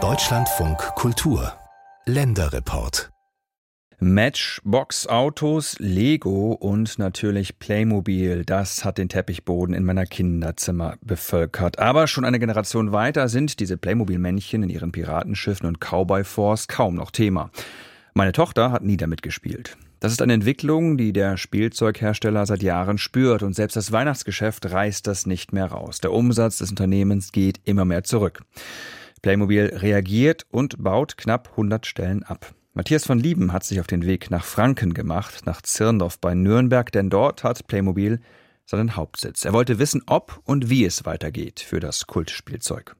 Deutschlandfunk Kultur Länderreport Matchbox-Autos, Lego und natürlich Playmobil. Das hat den Teppichboden in meiner Kinderzimmer bevölkert. Aber schon eine Generation weiter sind diese Playmobil-Männchen in ihren Piratenschiffen und Cowboy-Force kaum noch Thema. Meine Tochter hat nie damit gespielt. Das ist eine Entwicklung, die der Spielzeughersteller seit Jahren spürt und selbst das Weihnachtsgeschäft reißt das nicht mehr raus. Der Umsatz des Unternehmens geht immer mehr zurück. Playmobil reagiert und baut knapp 100 Stellen ab. Matthias von Lieben hat sich auf den Weg nach Franken gemacht, nach Zirndorf bei Nürnberg, denn dort hat Playmobil seinen Hauptsitz. Er wollte wissen, ob und wie es weitergeht für das Kultspielzeug.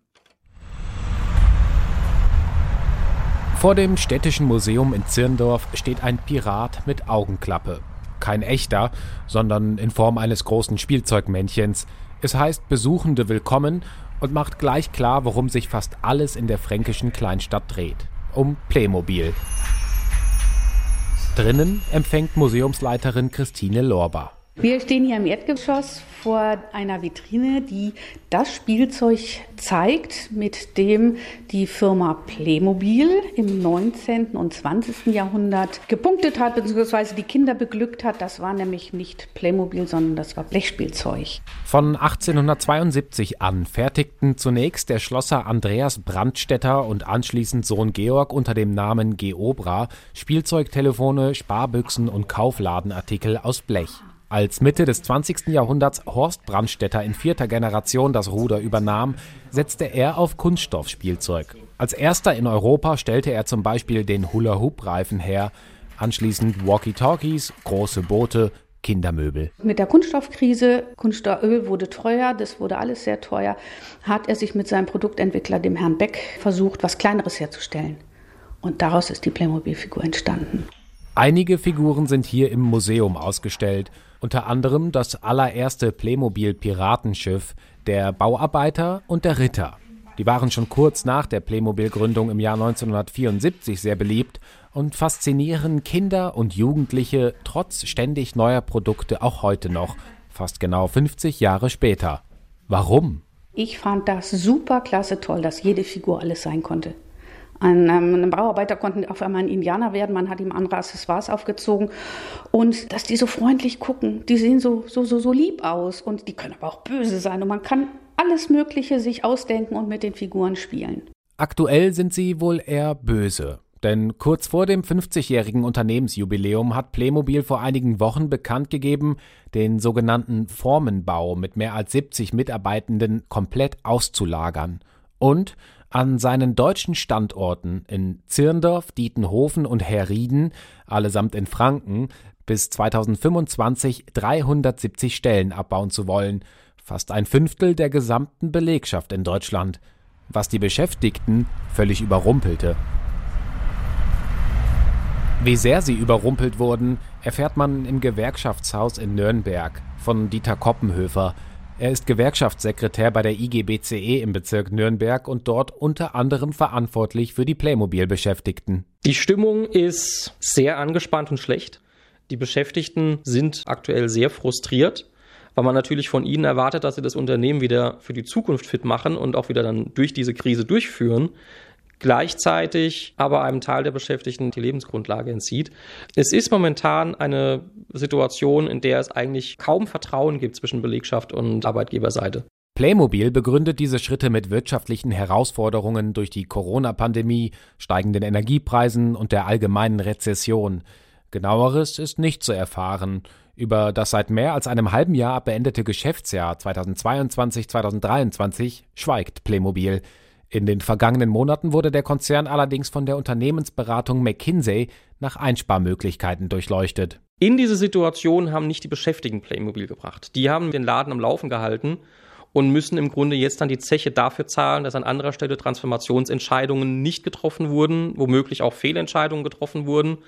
Vor dem städtischen Museum in Zirndorf steht ein Pirat mit Augenklappe. Kein echter, sondern in Form eines großen Spielzeugmännchens. Es heißt Besuchende willkommen und macht gleich klar, worum sich fast alles in der fränkischen Kleinstadt dreht um Playmobil. Drinnen empfängt Museumsleiterin Christine Lorber. Wir stehen hier im Erdgeschoss vor einer Vitrine, die das Spielzeug zeigt, mit dem die Firma Playmobil im 19. und 20. Jahrhundert gepunktet hat, beziehungsweise die Kinder beglückt hat. Das war nämlich nicht Playmobil, sondern das war Blechspielzeug. Von 1872 an fertigten zunächst der Schlosser Andreas Brandstetter und anschließend Sohn Georg unter dem Namen Geobra Spielzeugtelefone, Sparbüchsen und Kaufladenartikel aus Blech. Als Mitte des 20. Jahrhunderts Horst Brandstätter in vierter Generation das Ruder übernahm, setzte er auf Kunststoffspielzeug. Als erster in Europa stellte er zum Beispiel den Hula-Hoop-Reifen her, anschließend Walkie-Talkies, große Boote, Kindermöbel. Mit der Kunststoffkrise, Kunststofföl wurde teuer, das wurde alles sehr teuer, hat er sich mit seinem Produktentwickler, dem Herrn Beck, versucht, was Kleineres herzustellen. Und daraus ist die Playmobil-Figur entstanden. Einige Figuren sind hier im Museum ausgestellt unter anderem das allererste Playmobil-Piratenschiff, der Bauarbeiter und der Ritter. Die waren schon kurz nach der Playmobil-Gründung im Jahr 1974 sehr beliebt und faszinieren Kinder und Jugendliche trotz ständig neuer Produkte auch heute noch, fast genau 50 Jahre später. Warum? Ich fand das super klasse toll, dass jede Figur alles sein konnte. Ein, ähm, ein Bauarbeiter konnte auf einmal ein Indianer werden, man hat ihm andere Accessoires aufgezogen. Und dass die so freundlich gucken, die sehen so, so, so, so lieb aus und die können aber auch böse sein. Und man kann alles Mögliche sich ausdenken und mit den Figuren spielen. Aktuell sind sie wohl eher böse. Denn kurz vor dem 50-jährigen Unternehmensjubiläum hat Playmobil vor einigen Wochen bekannt gegeben, den sogenannten Formenbau mit mehr als 70 Mitarbeitenden komplett auszulagern. Und an seinen deutschen Standorten in Zirndorf, Dietenhofen und Herrieden, allesamt in Franken, bis 2025 370 Stellen abbauen zu wollen, fast ein Fünftel der gesamten Belegschaft in Deutschland, was die Beschäftigten völlig überrumpelte. Wie sehr sie überrumpelt wurden, erfährt man im Gewerkschaftshaus in Nürnberg von Dieter Koppenhöfer, er ist Gewerkschaftssekretär bei der IGBCE im Bezirk Nürnberg und dort unter anderem verantwortlich für die Playmobil-Beschäftigten. Die Stimmung ist sehr angespannt und schlecht. Die Beschäftigten sind aktuell sehr frustriert, weil man natürlich von ihnen erwartet, dass sie das Unternehmen wieder für die Zukunft fit machen und auch wieder dann durch diese Krise durchführen gleichzeitig aber einem Teil der Beschäftigten die Lebensgrundlage entzieht. Es ist momentan eine Situation, in der es eigentlich kaum Vertrauen gibt zwischen Belegschaft und Arbeitgeberseite. Playmobil begründet diese Schritte mit wirtschaftlichen Herausforderungen durch die Corona-Pandemie, steigenden Energiepreisen und der allgemeinen Rezession. Genaueres ist nicht zu erfahren. Über das seit mehr als einem halben Jahr beendete Geschäftsjahr 2022-2023 schweigt Playmobil. In den vergangenen Monaten wurde der Konzern allerdings von der Unternehmensberatung McKinsey nach Einsparmöglichkeiten durchleuchtet. In diese Situation haben nicht die Beschäftigten Playmobil gebracht. Die haben den Laden am Laufen gehalten und müssen im Grunde jetzt dann die Zeche dafür zahlen, dass an anderer Stelle Transformationsentscheidungen nicht getroffen wurden, womöglich auch Fehlentscheidungen getroffen wurden,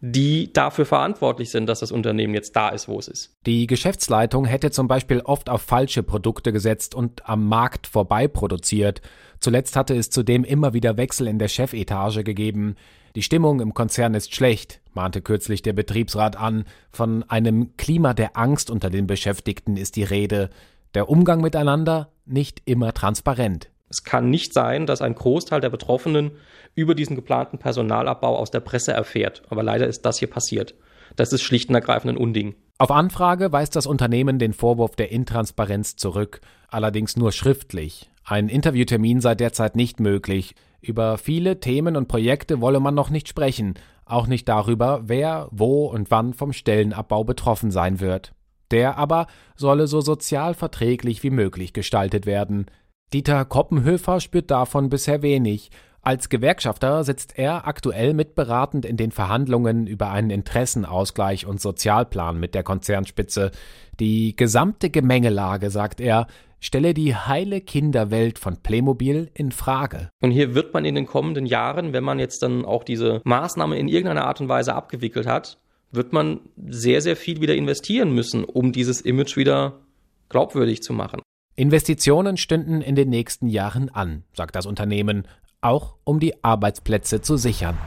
die dafür verantwortlich sind, dass das Unternehmen jetzt da ist, wo es ist. Die Geschäftsleitung hätte zum Beispiel oft auf falsche Produkte gesetzt und am Markt vorbei produziert. Zuletzt hatte es zudem immer wieder Wechsel in der Chefetage gegeben. Die Stimmung im Konzern ist schlecht, mahnte kürzlich der Betriebsrat an. Von einem Klima der Angst unter den Beschäftigten ist die Rede. Der Umgang miteinander nicht immer transparent. Es kann nicht sein, dass ein Großteil der Betroffenen über diesen geplanten Personalabbau aus der Presse erfährt. Aber leider ist das hier passiert. Das ist schlicht und ergreifend ein Unding. Auf Anfrage weist das Unternehmen den Vorwurf der Intransparenz zurück, allerdings nur schriftlich. Ein Interviewtermin sei derzeit nicht möglich. Über viele Themen und Projekte wolle man noch nicht sprechen, auch nicht darüber, wer, wo und wann vom Stellenabbau betroffen sein wird. Der aber solle so sozial verträglich wie möglich gestaltet werden. Dieter Koppenhöfer spürt davon bisher wenig. Als Gewerkschafter sitzt er aktuell mitberatend in den Verhandlungen über einen Interessenausgleich und Sozialplan mit der Konzernspitze. Die gesamte Gemengelage, sagt er, stelle die heile Kinderwelt von Playmobil in Frage. Und hier wird man in den kommenden Jahren, wenn man jetzt dann auch diese Maßnahme in irgendeiner Art und Weise abgewickelt hat, wird man sehr, sehr viel wieder investieren müssen, um dieses Image wieder glaubwürdig zu machen. Investitionen stünden in den nächsten Jahren an, sagt das Unternehmen, auch um die Arbeitsplätze zu sichern.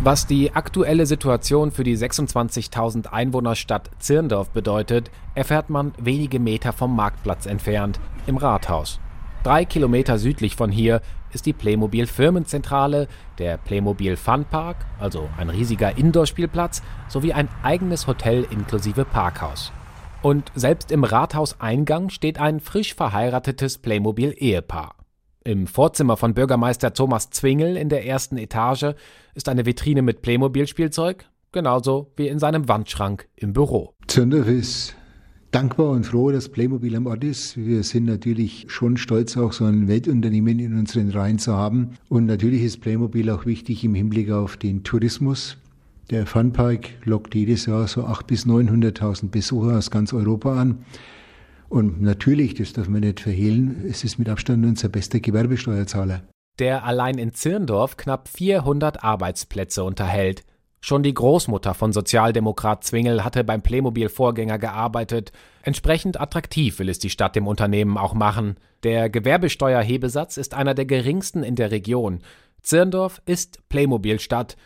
Was die aktuelle Situation für die 26.000 Einwohnerstadt Zirndorf bedeutet, erfährt man wenige Meter vom Marktplatz entfernt, im Rathaus. Drei Kilometer südlich von hier ist die Playmobil Firmenzentrale, der Playmobil Funpark, also ein riesiger Indoor-Spielplatz, sowie ein eigenes Hotel inklusive Parkhaus. Und selbst im Rathauseingang steht ein frisch verheiratetes Playmobil-Ehepaar. Im Vorzimmer von Bürgermeister Thomas Zwingel in der ersten Etage ist eine Vitrine mit Playmobil-Spielzeug, genauso wie in seinem Wandschrank im Büro. Ist dankbar und froh, dass Playmobil am Ort ist. Wir sind natürlich schon stolz, auch so ein Weltunternehmen in unseren Reihen zu haben. Und natürlich ist Playmobil auch wichtig im Hinblick auf den Tourismus. Der Funpark lockt jedes Jahr so 800.000 bis 900.000 Besucher aus ganz Europa an. Und natürlich, das darf man nicht verhehlen, es ist mit Abstand unser bester Gewerbesteuerzahler. Der allein in Zirndorf knapp 400 Arbeitsplätze unterhält. Schon die Großmutter von Sozialdemokrat Zwingel hatte beim Playmobil-Vorgänger gearbeitet. Entsprechend attraktiv will es die Stadt dem Unternehmen auch machen. Der Gewerbesteuerhebesatz ist einer der geringsten in der Region. Zirndorf ist Playmobil-Stadt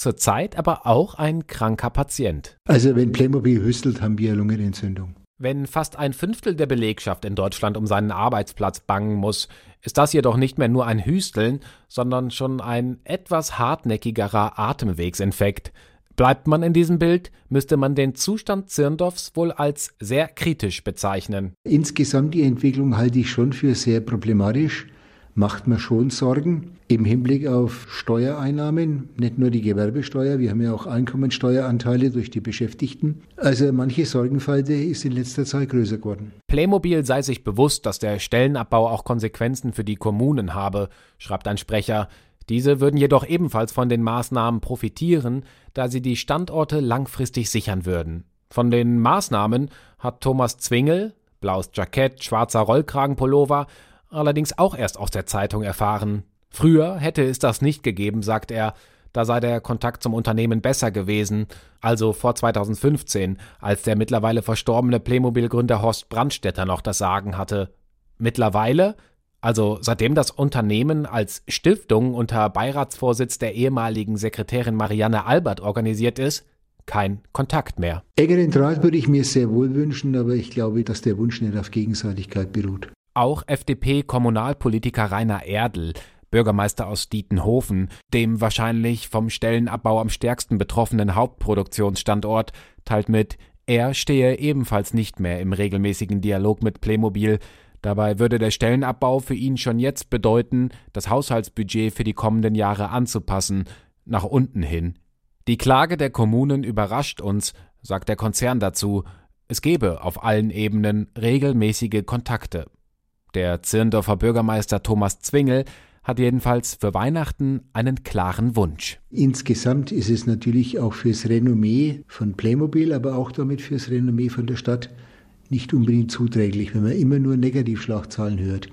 zurzeit aber auch ein kranker Patient. Also wenn Playmobil hüstelt, haben wir Lungenentzündung. Wenn fast ein Fünftel der Belegschaft in Deutschland um seinen Arbeitsplatz bangen muss, ist das jedoch nicht mehr nur ein Hüsteln, sondern schon ein etwas hartnäckigerer Atemwegsinfekt. Bleibt man in diesem Bild, müsste man den Zustand Zirndorfs wohl als sehr kritisch bezeichnen. Insgesamt die Entwicklung halte ich schon für sehr problematisch macht mir schon Sorgen im Hinblick auf Steuereinnahmen, nicht nur die Gewerbesteuer, wir haben ja auch Einkommensteueranteile durch die Beschäftigten. Also manche Sorgenfalte ist in letzter Zeit größer geworden. Playmobil sei sich bewusst, dass der Stellenabbau auch Konsequenzen für die Kommunen habe, schreibt ein Sprecher. Diese würden jedoch ebenfalls von den Maßnahmen profitieren, da sie die Standorte langfristig sichern würden. Von den Maßnahmen hat Thomas Zwingel, blaues Jackett, schwarzer Rollkragenpullover, allerdings auch erst aus der Zeitung erfahren. Früher hätte es das nicht gegeben, sagt er, da sei der Kontakt zum Unternehmen besser gewesen, also vor 2015, als der mittlerweile verstorbene Playmobil-Gründer Horst Brandstetter noch das Sagen hatte. Mittlerweile, also seitdem das Unternehmen als Stiftung unter Beiratsvorsitz der ehemaligen Sekretärin Marianne Albert organisiert ist, kein Kontakt mehr. Engeren Draht würde ich mir sehr wohl wünschen, aber ich glaube, dass der Wunsch nicht auf Gegenseitigkeit beruht. Auch FDP-Kommunalpolitiker Rainer Erdl, Bürgermeister aus Dietenhofen, dem wahrscheinlich vom Stellenabbau am stärksten betroffenen Hauptproduktionsstandort, teilt mit, er stehe ebenfalls nicht mehr im regelmäßigen Dialog mit Playmobil. Dabei würde der Stellenabbau für ihn schon jetzt bedeuten, das Haushaltsbudget für die kommenden Jahre anzupassen, nach unten hin. Die Klage der Kommunen überrascht uns, sagt der Konzern dazu. Es gebe auf allen Ebenen regelmäßige Kontakte. Der Zirndorfer Bürgermeister Thomas Zwingel hat jedenfalls für Weihnachten einen klaren Wunsch. Insgesamt ist es natürlich auch fürs Renommee von Playmobil, aber auch damit fürs Renommee von der Stadt nicht unbedingt zuträglich, wenn man immer nur Negativschlagzahlen hört.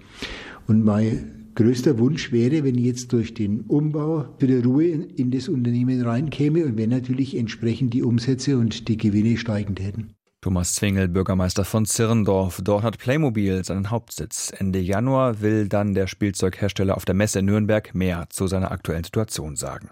Und mein größter Wunsch wäre, wenn jetzt durch den Umbau wieder Ruhe in das Unternehmen reinkäme und wenn natürlich entsprechend die Umsätze und die Gewinne steigen täten. Thomas Zwingel, Bürgermeister von Zirndorf. Dort hat Playmobil seinen Hauptsitz. Ende Januar will dann der Spielzeughersteller auf der Messe Nürnberg mehr zu seiner aktuellen Situation sagen.